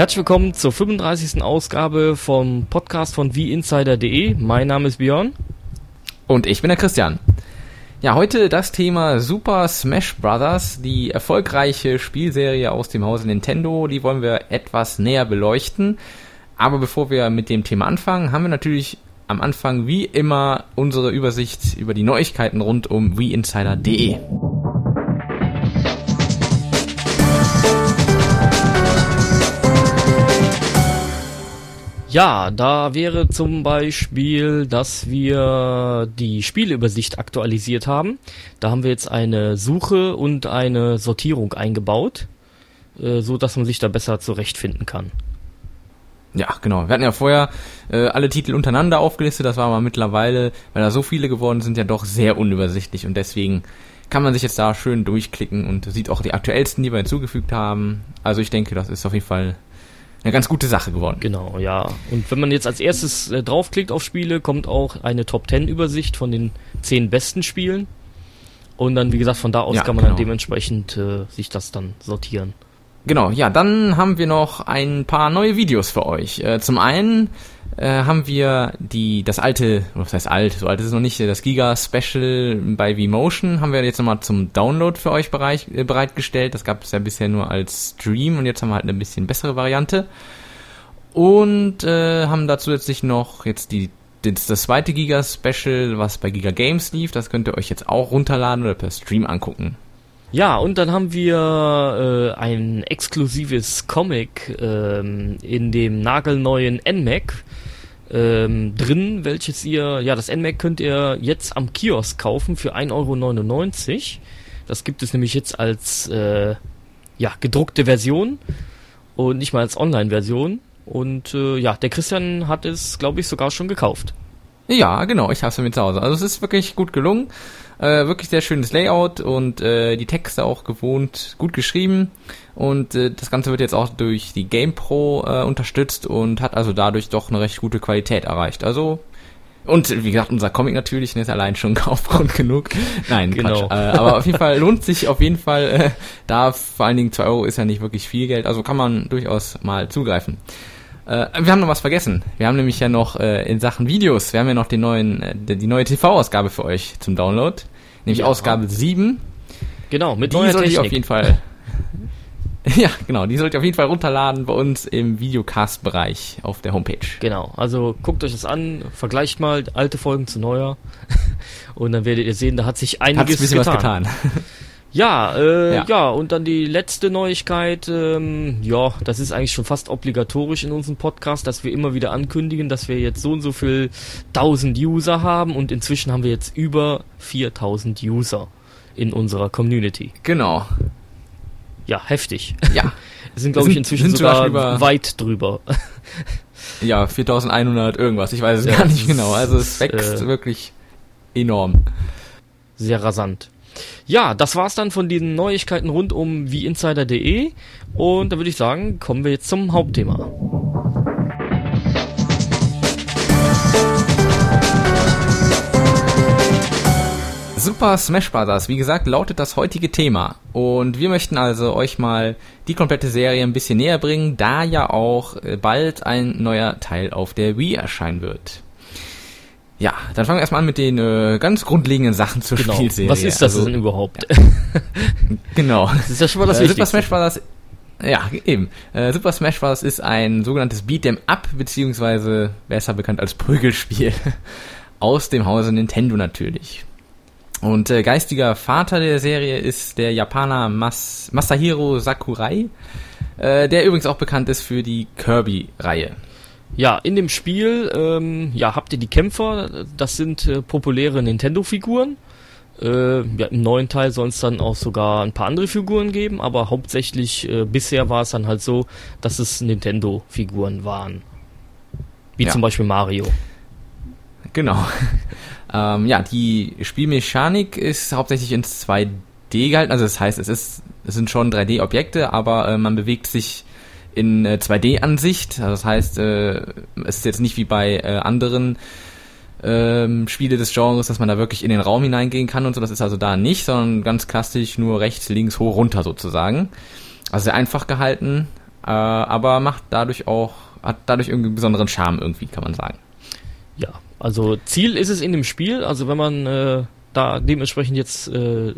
Herzlich willkommen zur 35. Ausgabe vom Podcast von wieinsider.de. Mein Name ist Björn. Und ich bin der Christian. Ja, heute das Thema Super Smash Bros., die erfolgreiche Spielserie aus dem Hause Nintendo, die wollen wir etwas näher beleuchten. Aber bevor wir mit dem Thema anfangen, haben wir natürlich am Anfang wie immer unsere Übersicht über die Neuigkeiten rund um wieinsider.de. Ja, da wäre zum Beispiel, dass wir die Spielübersicht aktualisiert haben. Da haben wir jetzt eine Suche und eine Sortierung eingebaut, äh, so dass man sich da besser zurechtfinden kann. Ja, genau. Wir hatten ja vorher äh, alle Titel untereinander aufgelistet, das war aber mittlerweile, weil da so viele geworden sind, ja doch sehr unübersichtlich und deswegen kann man sich jetzt da schön durchklicken und sieht auch die aktuellsten, die wir hinzugefügt haben. Also ich denke, das ist auf jeden Fall eine ganz gute Sache geworden. Genau, ja. Und wenn man jetzt als erstes äh, draufklickt auf Spiele, kommt auch eine Top 10 Übersicht von den 10 besten Spielen. Und dann, wie gesagt, von da aus ja, kann man genau. dann dementsprechend äh, sich das dann sortieren. Genau, ja, dann haben wir noch ein paar neue Videos für euch. Äh, zum einen äh, haben wir die das alte, was heißt alt, so alt ist es noch nicht, das Giga Special bei Vmotion haben wir jetzt nochmal zum Download für euch bereit, äh, bereitgestellt. Das gab es ja bisher nur als Stream und jetzt haben wir halt eine bisschen bessere Variante. Und äh, haben da zusätzlich noch jetzt die das, das zweite Giga Special, was bei Giga Games lief. Das könnt ihr euch jetzt auch runterladen oder per Stream angucken. Ja, und dann haben wir äh, ein exklusives Comic ähm, in dem nagelneuen NMAC ähm, drin, welches ihr, ja, das NMAC könnt ihr jetzt am Kiosk kaufen für 1,99 Euro. Das gibt es nämlich jetzt als äh, ja, gedruckte Version und nicht mal als Online-Version. Und äh, ja, der Christian hat es, glaube ich, sogar schon gekauft. Ja, genau, ich habe es mir zu Hause. Also es ist wirklich gut gelungen. Äh, wirklich sehr schönes Layout und äh, die Texte auch gewohnt gut geschrieben. Und äh, das Ganze wird jetzt auch durch die GamePro äh, unterstützt und hat also dadurch doch eine recht gute Qualität erreicht. Also und wie gesagt, unser Comic natürlich ist allein schon Kaufgrund genug. Nein, genau. Quatsch. Äh, aber auf jeden Fall lohnt sich auf jeden Fall, äh, da vor allen Dingen 2 Euro ist ja nicht wirklich viel Geld, also kann man durchaus mal zugreifen. Äh, wir haben noch was vergessen. Wir haben nämlich ja noch äh, in Sachen Videos, wir haben ja noch den neuen, äh, die neue TV-Ausgabe für euch zum Download. Nämlich ja. Ausgabe 7. Genau, mit die neuer Technik. auf jeden Fall. ja, genau, die sollt ihr auf jeden Fall runterladen bei uns im Videocast-Bereich auf der Homepage. Genau, also guckt euch das an, vergleicht mal alte Folgen zu neuer und dann werdet ihr sehen, da hat sich einiges Hat's ein bisschen getan. was getan. Ja, äh, ja, ja. und dann die letzte Neuigkeit, ähm, ja, das ist eigentlich schon fast obligatorisch in unserem Podcast, dass wir immer wieder ankündigen, dass wir jetzt so und so viel 1000 User haben und inzwischen haben wir jetzt über 4000 User in unserer Community. Genau. Ja, heftig. Ja. Es sind, glaube ich, inzwischen sogar weit drüber. ja, 4100 irgendwas, ich weiß es ja, gar nicht genau. Also es wächst äh, wirklich enorm. Sehr rasant. Ja, das war's dann von den Neuigkeiten rund um wieinsider.de und da würde ich sagen, kommen wir jetzt zum Hauptthema. Super Smash Bros. Wie gesagt, lautet das heutige Thema. Und wir möchten also euch mal die komplette Serie ein bisschen näher bringen, da ja auch äh, bald ein neuer Teil auf der Wii erscheinen wird. Ja, dann fangen wir erstmal an mit den äh, ganz grundlegenden Sachen zur genau. Spielserie. Was ist das also, denn überhaupt? Ja. genau. Das ist ja schon mal das äh, Super Smash Bros. Ja, eben. Äh, Super Smash Bros. ist ein sogenanntes Beat'em Up, beziehungsweise besser bekannt als Prügelspiel. Aus dem Hause Nintendo natürlich. Und äh, geistiger Vater der Serie ist der Japaner Mas Masahiro Sakurai, äh, der übrigens auch bekannt ist für die Kirby-Reihe. Ja, in dem Spiel ähm, ja, habt ihr die Kämpfer, das sind äh, populäre Nintendo-Figuren. Äh, ja, Im neuen Teil soll es dann auch sogar ein paar andere Figuren geben, aber hauptsächlich äh, bisher war es dann halt so, dass es Nintendo-Figuren waren. Wie ja. zum Beispiel Mario. Genau. ähm, ja, die Spielmechanik ist hauptsächlich in 2D gehalten, also das heißt, es ist, es sind schon 3D-Objekte, aber äh, man bewegt sich in äh, 2D-Ansicht. Also das heißt, äh, es ist jetzt nicht wie bei äh, anderen ähm, Spiele des Genres, dass man da wirklich in den Raum hineingehen kann und so. Das ist also da nicht, sondern ganz klassisch nur rechts, links, hoch, runter sozusagen. Also sehr einfach gehalten. äh, aber macht dadurch auch, hat dadurch irgendwie einen besonderen Charme irgendwie, kann man sagen. Ja, also Ziel ist es in dem Spiel, also wenn man äh, da dementsprechend jetzt äh,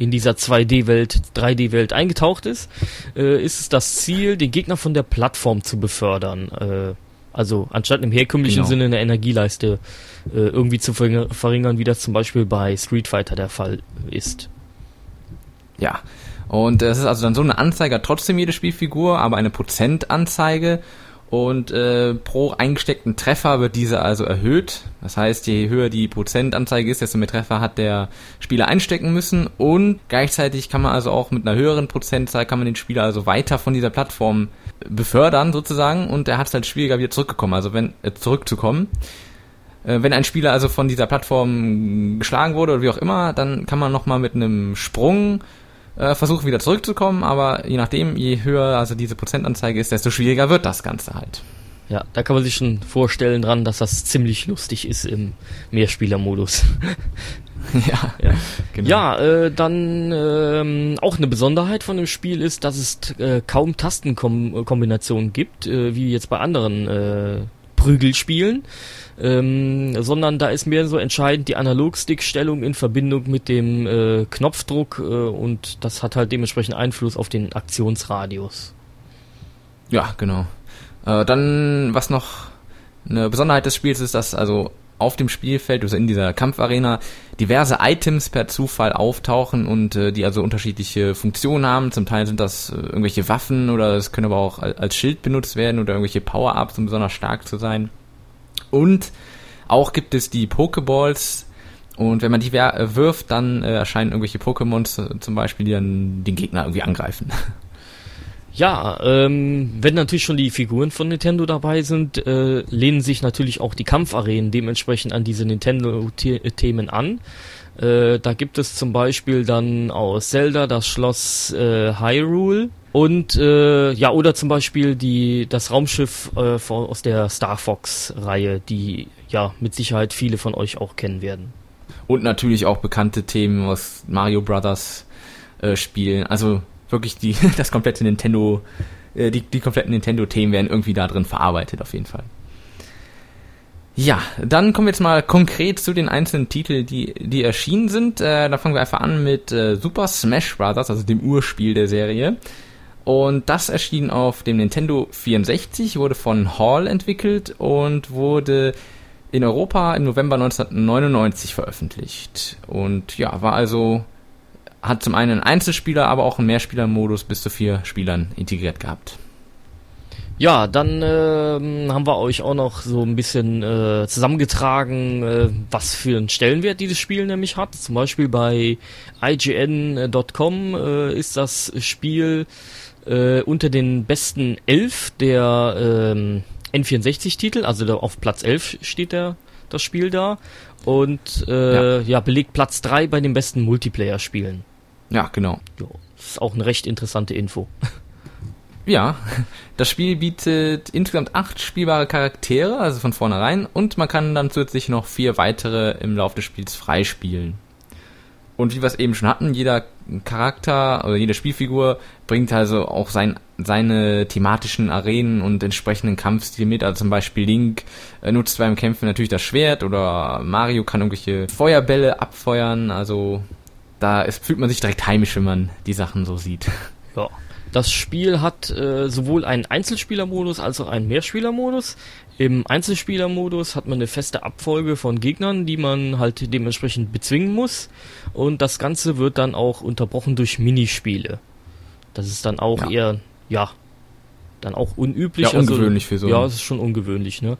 in dieser 2D-Welt, 3D-Welt eingetaucht ist, äh, ist es das Ziel, den Gegner von der Plattform zu befördern. Äh, also anstatt im herkömmlichen genau. Sinne eine Energieleiste äh, irgendwie zu verringern, wie das zum Beispiel bei Street Fighter der Fall ist. Ja, und es ist also dann so eine Anzeige, trotzdem jede Spielfigur, aber eine Prozentanzeige und äh, pro eingesteckten Treffer wird diese also erhöht. Das heißt, je höher die Prozentanzeige ist, desto mehr Treffer hat der Spieler einstecken müssen und gleichzeitig kann man also auch mit einer höheren Prozentzahl kann man den Spieler also weiter von dieser Plattform befördern sozusagen und er hat es halt schwieriger wieder zurückgekommen, also wenn äh, zurückzukommen. Äh, wenn ein Spieler also von dieser Plattform geschlagen wurde oder wie auch immer, dann kann man nochmal mit einem Sprung äh, versuchen wieder zurückzukommen, aber je nachdem, je höher also diese Prozentanzeige ist, desto schwieriger wird das Ganze halt. Ja, da kann man sich schon vorstellen dran, dass das ziemlich lustig ist im Mehrspielermodus. ja, ja, genau. ja äh, dann ähm, auch eine Besonderheit von dem Spiel ist, dass es äh, kaum Tastenkombinationen gibt, äh, wie jetzt bei anderen äh, Prügelspielen ähm, sondern da ist mehr so entscheidend die Analogstick-Stellung in Verbindung mit dem äh, Knopfdruck äh, und das hat halt dementsprechend Einfluss auf den Aktionsradius. Ja, genau. Äh, dann, was noch eine Besonderheit des Spiels ist, dass also auf dem Spielfeld, also in dieser Kampfarena, diverse Items per Zufall auftauchen und äh, die also unterschiedliche Funktionen haben. Zum Teil sind das äh, irgendwelche Waffen oder es können aber auch als Schild benutzt werden oder irgendwelche Power-Ups, um besonders stark zu sein. Und auch gibt es die Pokeballs. Und wenn man die äh, wirft, dann äh, erscheinen irgendwelche Pokémons äh, zum Beispiel, die dann den Gegner irgendwie angreifen. Ja, ähm, wenn natürlich schon die Figuren von Nintendo dabei sind, äh, lehnen sich natürlich auch die Kampfarenen dementsprechend an diese Nintendo-Themen an. Äh, da gibt es zum Beispiel dann aus Zelda das Schloss äh, Hyrule, und äh, ja, oder zum Beispiel die das Raumschiff äh, aus der Star Fox-Reihe, die ja mit Sicherheit viele von euch auch kennen werden. Und natürlich auch bekannte Themen aus Mario Brothers äh, Spielen. Also wirklich die das komplette Nintendo, äh, die, die kompletten Nintendo-Themen werden irgendwie da drin verarbeitet, auf jeden Fall. Ja, dann kommen wir jetzt mal konkret zu den einzelnen Titeln, die, die erschienen sind. Äh, da fangen wir einfach an mit äh, Super Smash Bros., also dem Urspiel der Serie. Und das erschien auf dem Nintendo 64, wurde von Hall entwickelt und wurde in Europa im November 1999 veröffentlicht. Und ja, war also, hat zum einen einen Einzelspieler, aber auch einen Mehrspielermodus bis zu vier Spielern integriert gehabt. Ja, dann äh, haben wir euch auch noch so ein bisschen äh, zusammengetragen, äh, was für einen Stellenwert dieses Spiel nämlich hat. Zum Beispiel bei IGN.com äh, ist das Spiel äh, unter den besten elf der ähm, N64-Titel, also da auf Platz 11 steht der, das Spiel da. Und äh, ja. ja belegt Platz 3 bei den besten Multiplayer-Spielen. Ja, genau. Jo, ist auch eine recht interessante Info. Ja, das Spiel bietet insgesamt acht spielbare Charaktere, also von vornherein, und man kann dann zusätzlich noch vier weitere im Laufe des Spiels freispielen. Und wie wir es eben schon hatten, jeder Charakter oder jede Spielfigur bringt also auch sein, seine thematischen Arenen und entsprechenden Kampfstil mit. Also zum Beispiel Link äh, nutzt beim Kämpfen natürlich das Schwert oder Mario kann irgendwelche Feuerbälle abfeuern. Also da ist, fühlt man sich direkt heimisch, wenn man die Sachen so sieht. Ja. Das Spiel hat äh, sowohl einen Einzelspielermodus als auch einen Mehrspielermodus. Im Einzelspielermodus hat man eine feste Abfolge von Gegnern, die man halt dementsprechend bezwingen muss. Und das Ganze wird dann auch unterbrochen durch Minispiele. Das ist dann auch ja. eher, ja, dann auch unüblich. Ja, also ungewöhnlich also, für so. Ja, es ist schon ungewöhnlich, ne?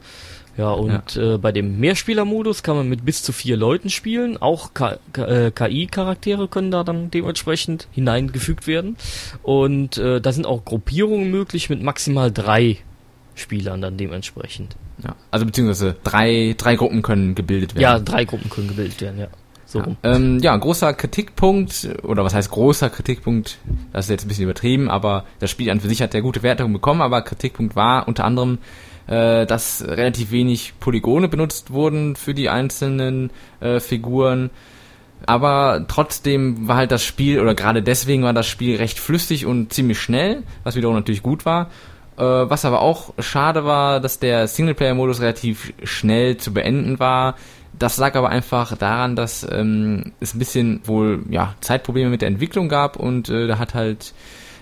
Ja, und ja. Äh, bei dem Mehrspielermodus kann man mit bis zu vier Leuten spielen. Auch KI-Charaktere äh, können da dann dementsprechend hineingefügt werden. Und äh, da sind auch Gruppierungen möglich mit maximal drei Spielern dann dementsprechend. Ja, also beziehungsweise drei, drei Gruppen können gebildet werden. Ja, drei Gruppen können gebildet werden, ja. So ja, ähm, ja, großer Kritikpunkt, oder was heißt großer Kritikpunkt, das ist jetzt ein bisschen übertrieben, aber das Spiel an für sich hat ja gute Wertungen bekommen, aber Kritikpunkt war unter anderem, äh, dass relativ wenig Polygone benutzt wurden für die einzelnen äh, Figuren. Aber trotzdem war halt das Spiel, oder gerade deswegen war das Spiel recht flüssig und ziemlich schnell, was wiederum natürlich gut war. Äh, was aber auch schade war, dass der Singleplayer-Modus relativ schnell zu beenden war. Das lag aber einfach daran, dass ähm, es ein bisschen wohl ja, Zeitprobleme mit der Entwicklung gab und äh, da hat halt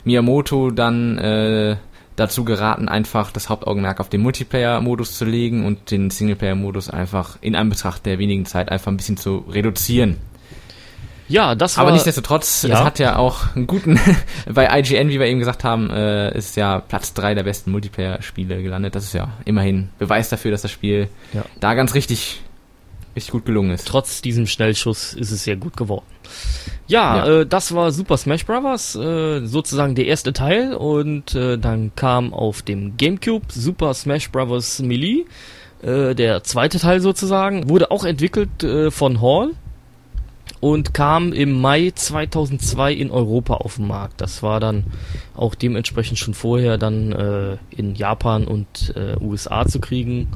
Miyamoto dann äh, dazu geraten, einfach das Hauptaugenmerk auf den Multiplayer-Modus zu legen und den Singleplayer-Modus einfach in Anbetracht der wenigen Zeit einfach ein bisschen zu reduzieren. Ja, das war. Aber nichtsdestotrotz, ja. es hat ja auch einen guten, bei IGN, wie wir eben gesagt haben, äh, ist ja Platz drei der besten Multiplayer-Spiele gelandet. Das ist ja immerhin Beweis dafür, dass das Spiel ja. da ganz richtig, richtig gut gelungen ist. Trotz diesem Schnellschuss ist es sehr gut geworden. Ja, ja. Äh, das war Super Smash Bros., äh, sozusagen der erste Teil und äh, dann kam auf dem GameCube Super Smash Bros. Melee, äh, der zweite Teil sozusagen, wurde auch entwickelt äh, von Hall und kam im Mai 2002 in Europa auf den Markt. Das war dann auch dementsprechend schon vorher dann äh, in Japan und äh, USA zu kriegen.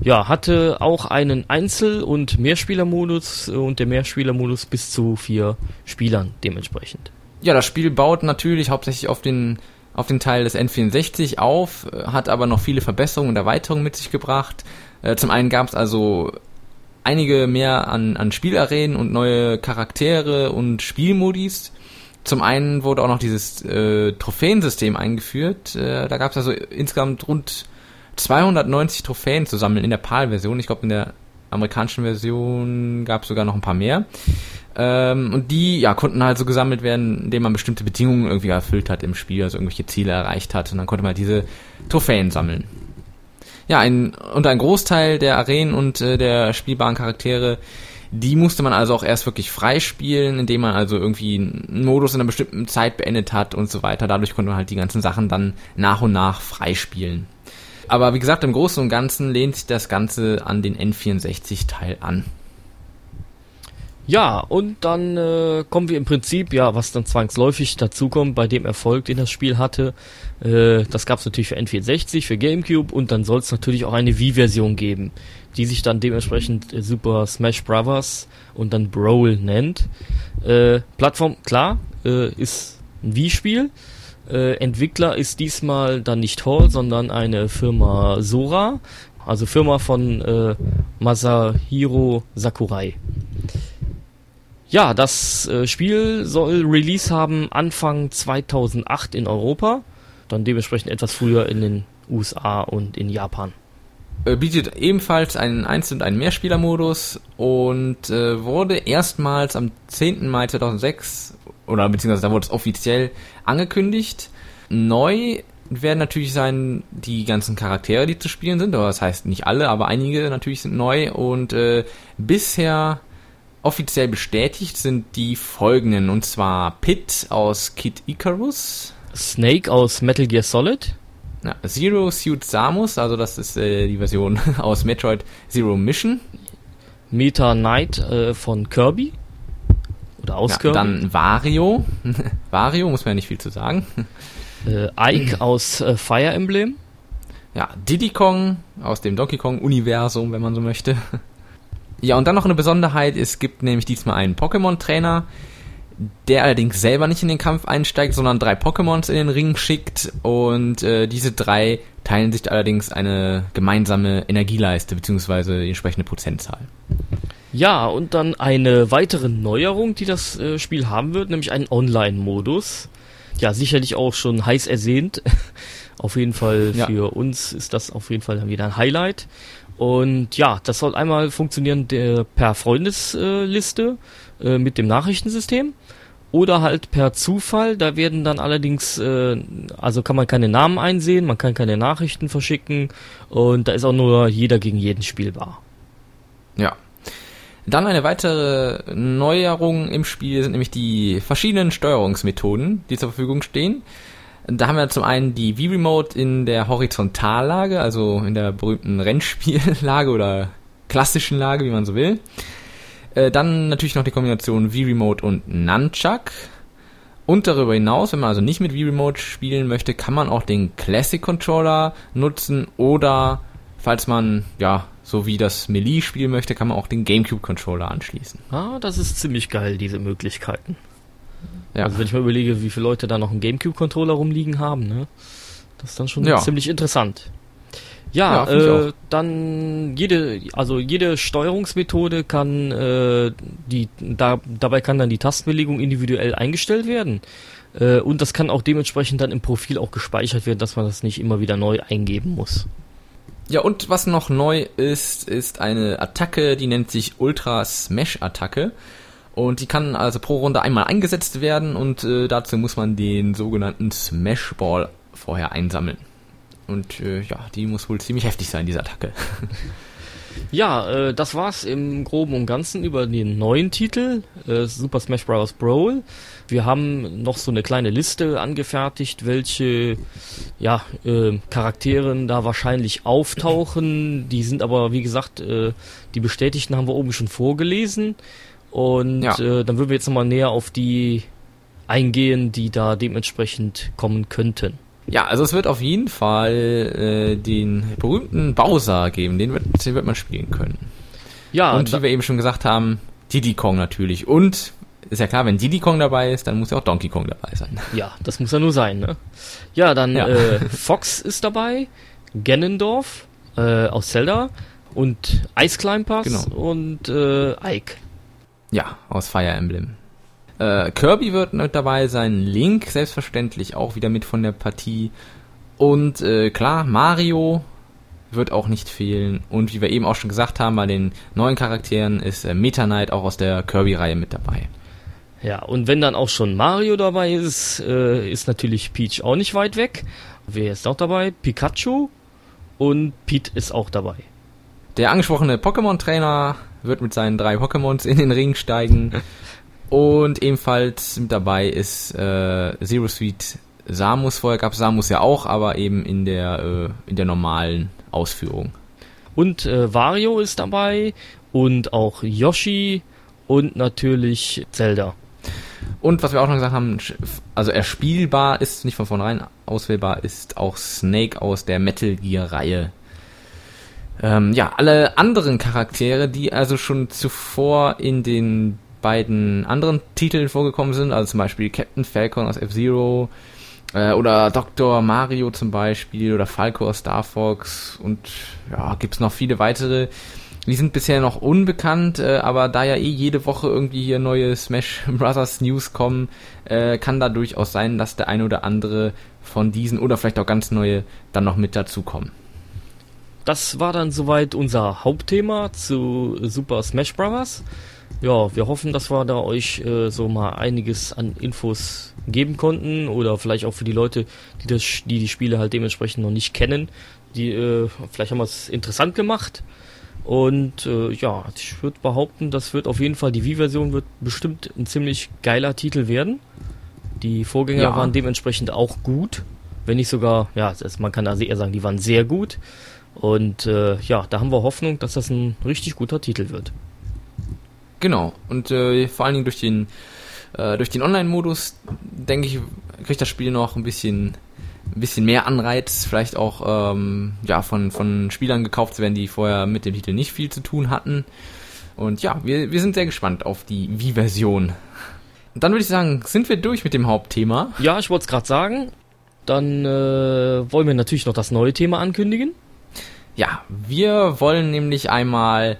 Ja, hatte auch einen Einzel- und Mehrspielermodus und der Mehrspielermodus bis zu vier Spielern dementsprechend. Ja, das Spiel baut natürlich hauptsächlich auf den auf den Teil des N64 auf, hat aber noch viele Verbesserungen und Erweiterungen mit sich gebracht. Äh, zum einen gab es also einige mehr an, an Spielarenen und neue Charaktere und Spielmodis. Zum einen wurde auch noch dieses äh, Trophäensystem eingeführt. Äh, da gab es also insgesamt rund 290 Trophäen zu sammeln in der PAL-Version. Ich glaube, in der amerikanischen Version gab es sogar noch ein paar mehr. Ähm, und die ja konnten halt so gesammelt werden, indem man bestimmte Bedingungen irgendwie erfüllt hat im Spiel, also irgendwelche Ziele erreicht hat. Und dann konnte man diese Trophäen sammeln ja, ein, und ein Großteil der Arenen und äh, der spielbaren Charaktere, die musste man also auch erst wirklich freispielen, indem man also irgendwie einen Modus in einer bestimmten Zeit beendet hat und so weiter. Dadurch konnte man halt die ganzen Sachen dann nach und nach freispielen. Aber wie gesagt, im Großen und Ganzen lehnt sich das Ganze an den N64-Teil an. Ja, und dann äh, kommen wir im Prinzip, ja, was dann zwangsläufig dazukommt bei dem Erfolg, den das Spiel hatte. Äh, das gab es natürlich für N64, für GameCube und dann soll es natürlich auch eine Wii-Version geben, die sich dann dementsprechend äh, Super Smash Bros. und dann Brawl nennt. Äh, Plattform, klar, äh, ist ein Wii-Spiel. Äh, Entwickler ist diesmal dann nicht Hall, sondern eine Firma Sora, also Firma von äh, Masahiro Sakurai. Ja, das äh, Spiel soll Release haben Anfang 2008 in Europa, dann dementsprechend etwas früher in den USA und in Japan. Äh, bietet ebenfalls einen Einzel- und einen Mehrspielermodus und äh, wurde erstmals am 10. Mai 2006 oder beziehungsweise da wurde es offiziell angekündigt. Neu werden natürlich sein die ganzen Charaktere, die zu spielen sind, aber das heißt nicht alle, aber einige natürlich sind neu und äh, bisher Offiziell bestätigt sind die folgenden, und zwar Pit aus Kid Icarus. Snake aus Metal Gear Solid. Ja, Zero Suit Samus, also das ist äh, die Version aus Metroid Zero Mission. Meta Knight äh, von Kirby. Oder aus ja, Kirby. Dann Wario. Wario, muss man ja nicht viel zu sagen. Äh, Ike aus äh, Fire Emblem. Ja, Diddy Kong aus dem Donkey Kong Universum, wenn man so möchte. Ja, und dann noch eine Besonderheit, es gibt nämlich diesmal einen Pokémon-Trainer, der allerdings selber nicht in den Kampf einsteigt, sondern drei Pokémons in den Ring schickt und äh, diese drei teilen sich allerdings eine gemeinsame Energieleiste bzw. die entsprechende Prozentzahl. Ja, und dann eine weitere Neuerung, die das äh, Spiel haben wird, nämlich einen Online-Modus. Ja, sicherlich auch schon heiß ersehnt. auf jeden Fall für ja. uns ist das auf jeden Fall dann wieder ein Highlight. Und ja, das soll einmal funktionieren der, per Freundesliste äh, mit dem Nachrichtensystem oder halt per Zufall. Da werden dann allerdings, äh, also kann man keine Namen einsehen, man kann keine Nachrichten verschicken und da ist auch nur jeder gegen jeden spielbar. Ja. Dann eine weitere Neuerung im Spiel sind nämlich die verschiedenen Steuerungsmethoden, die zur Verfügung stehen. Da haben wir zum einen die V-Remote in der Horizontallage, also in der berühmten Rennspiellage oder klassischen Lage, wie man so will. Äh, dann natürlich noch die Kombination V-Remote und Nunchuck. Und darüber hinaus, wenn man also nicht mit V-Remote spielen möchte, kann man auch den Classic Controller nutzen oder falls man ja so wie das Melee spielen möchte, kann man auch den GameCube-Controller anschließen. Ah, das ist ziemlich geil, diese Möglichkeiten. Ja. Also wenn ich mal überlege, wie viele Leute da noch einen GameCube-Controller rumliegen haben, ne? Das ist dann schon Ja. ziemlich interessant. Ja, Ja, äh, dann jede, also jede Steuerungsmethode kann äh, die da, dabei kann dann die Tastenbelegung individuell eingestellt werden. Äh, und das kann auch dementsprechend dann im Profil auch gespeichert werden, dass man das nicht immer wieder neu eingeben muss. Ja, und was noch neu ist, ist eine Attacke, die nennt sich Ultra Smash Attacke. Und die kann also pro Runde einmal eingesetzt werden und äh, dazu muss man den sogenannten Smash Ball vorher einsammeln. Und äh, ja, die muss wohl ziemlich heftig sein, diese Attacke. Ja, äh, das war's im Groben und Ganzen über den neuen Titel, äh, Super Smash Bros. Brawl. Wir haben noch so eine kleine Liste angefertigt, welche ja, äh, Charakteren da wahrscheinlich auftauchen. Die sind aber, wie gesagt, äh, die bestätigten haben wir oben schon vorgelesen. Und Ja. äh, dann würden wir jetzt nochmal näher auf die eingehen, die da dementsprechend kommen könnten. Ja, also es wird auf jeden Fall äh, den berühmten Bowser geben, den wird, den wird man spielen können. Ja, und wie wir eben schon gesagt haben, Diddy Kong natürlich. Und ist ja klar, wenn Diddy Kong dabei ist, dann muss ja auch Donkey Kong dabei sein. Ja, das muss ja nur sein, ne? Ja, dann Ja. Äh, Fox ist dabei, Ganondorf äh, aus Zelda und Ice Climbers Genau. und äh, Ike. Ja, aus Fire Emblem. Äh, Kirby wird mit dabei sein, Link selbstverständlich auch wieder mit von der Partie. Und äh, klar, Mario wird auch nicht fehlen. Und wie wir eben auch schon gesagt haben, bei den neuen Charakteren ist äh, Meta Knight auch aus der Kirby-Reihe mit dabei. Ja, und wenn dann auch schon Mario dabei ist, äh, ist natürlich Peach auch nicht weit weg. Wer ist auch dabei? Pikachu und Pete ist auch dabei. Der angesprochene Pokémon-Trainer wird mit seinen drei Pokémons in den Ring steigen. Und ebenfalls mit dabei ist äh, Zero Sweet Samus. Vorher gab es Samus ja auch, aber eben in der, äh, in der normalen Ausführung. Und äh, Wario ist dabei und auch Yoshi und natürlich Zelda. Und was wir auch noch gesagt haben, also erspielbar ist, nicht von vornherein auswählbar, ist auch Snake aus der Metal Gear Reihe. Ähm, ja, alle anderen Charaktere, die also schon zuvor in den beiden anderen Titeln vorgekommen sind, also zum Beispiel Captain Falcon aus F-Zero äh, oder Dr. Mario zum Beispiel oder Falco aus Star Fox und ja, gibt's noch viele weitere. Die sind bisher noch unbekannt, äh, aber da ja eh jede Woche irgendwie hier neue Smash Brothers News kommen, äh, kann da durchaus sein, dass der eine oder andere von diesen oder vielleicht auch ganz neue dann noch mit dazukommen. Das war dann soweit unser Hauptthema zu Super Smash Bros. Ja, wir hoffen, dass wir da euch äh, so mal einiges an Infos geben konnten oder vielleicht auch für die Leute, die das, die die Spiele halt dementsprechend noch nicht kennen, die äh, vielleicht haben wir es interessant gemacht. Und äh, ja, ich würde behaupten, das wird auf jeden Fall die Wii-Version wird bestimmt ein ziemlich geiler Titel werden. Die Vorgänger Ja. waren dementsprechend auch gut, wenn nicht sogar, ja, man kann also eher sagen, die waren sehr gut. Und äh, ja, da haben wir Hoffnung, dass das ein richtig guter Titel wird. Genau. Und äh, vor allen Dingen durch den äh, durch den Online-Modus, denke ich, kriegt das Spiel noch ein bisschen ein bisschen mehr Anreiz, vielleicht auch ähm, ja von von Spielern gekauft zu werden, die vorher mit dem Titel nicht viel zu tun hatten. Und ja, wir, wir sind sehr gespannt auf die Wii-Version. Und dann würde ich sagen, sind wir durch mit dem Hauptthema. Ja, ich wollte es gerade sagen. Dann äh, wollen wir natürlich noch das neue Thema ankündigen. Ja, wir wollen nämlich einmal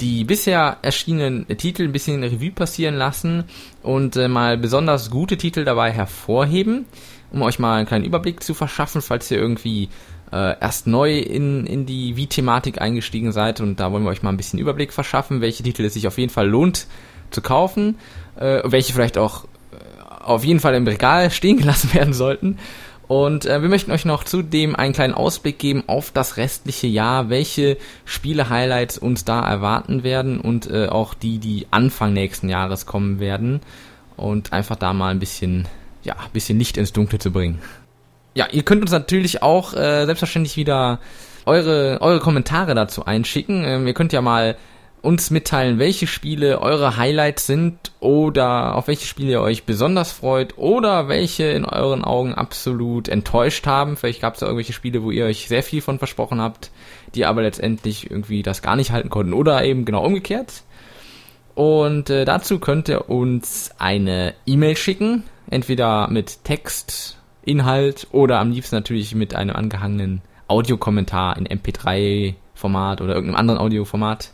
die bisher erschienenen Titel ein bisschen Revue passieren lassen und äh, mal besonders gute Titel dabei hervorheben, um euch mal einen kleinen Überblick zu verschaffen, falls ihr irgendwie äh, erst neu in, in die Wii-Thematik eingestiegen seid und da wollen wir euch mal ein bisschen Überblick verschaffen, welche Titel es sich auf jeden Fall lohnt zu kaufen, äh, welche vielleicht auch äh, auf jeden Fall im Regal stehen gelassen werden sollten. Und äh, wir möchten euch noch zudem einen kleinen Ausblick geben auf das restliche Jahr, welche Spiele-Highlights uns da erwarten werden und äh, auch die, die Anfang nächsten Jahres kommen werden. Und einfach da mal ein bisschen, ja, ein bisschen Licht ins Dunkle zu bringen. Ja, ihr könnt uns natürlich auch äh, selbstverständlich wieder eure, eure Kommentare dazu einschicken. Ähm, ihr könnt ja mal uns mitteilen, welche Spiele eure Highlights sind oder auf welche Spiele ihr euch besonders freut oder welche in euren Augen absolut enttäuscht haben. Vielleicht gab es da irgendwelche Spiele, wo ihr euch sehr viel von versprochen habt, die aber letztendlich irgendwie das gar nicht halten konnten oder eben genau umgekehrt. Und äh, dazu könnt ihr uns eine E-Mail schicken, entweder mit Text, Inhalt oder am liebsten natürlich mit einem angehangenen Audiokommentar in MP3-Format oder irgendeinem anderen Audioformat.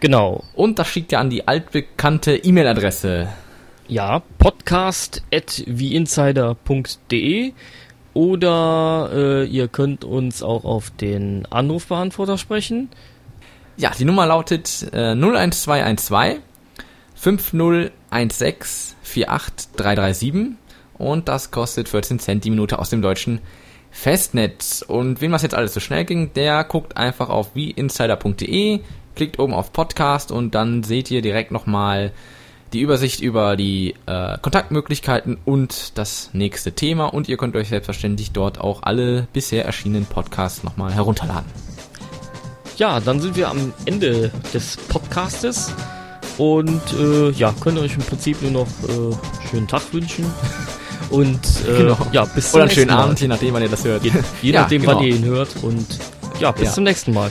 Genau. Und das schickt ihr an die altbekannte E-Mail-Adresse. Ja, podcast.wieinsider.de oder äh, ihr könnt uns auch auf den Anrufbeantworter sprechen. Ja, die Nummer lautet äh, 01212 5016 48337 und das kostet 14 Cent die Minute aus dem deutschen Festnetz. Und wem was jetzt alles so schnell ging, der guckt einfach auf wieinsider.de, klickt oben auf Podcast und dann seht ihr direkt nochmal die Übersicht über die äh, Kontaktmöglichkeiten und das nächste Thema. Und ihr könnt euch selbstverständlich dort auch alle bisher erschienenen Podcasts nochmal herunterladen. Ja, dann sind wir am Ende des Podcastes und äh, ja, könnt euch im Prinzip nur noch äh, schönen Tag wünschen. Und äh, genau. ja, bis zum Oder einen schönen Mal. Abend, je nachdem, wann ihr das hört. Je, je ja, nachdem, genau. wann ihr ihn hört. Und ja, bis ja. zum nächsten Mal.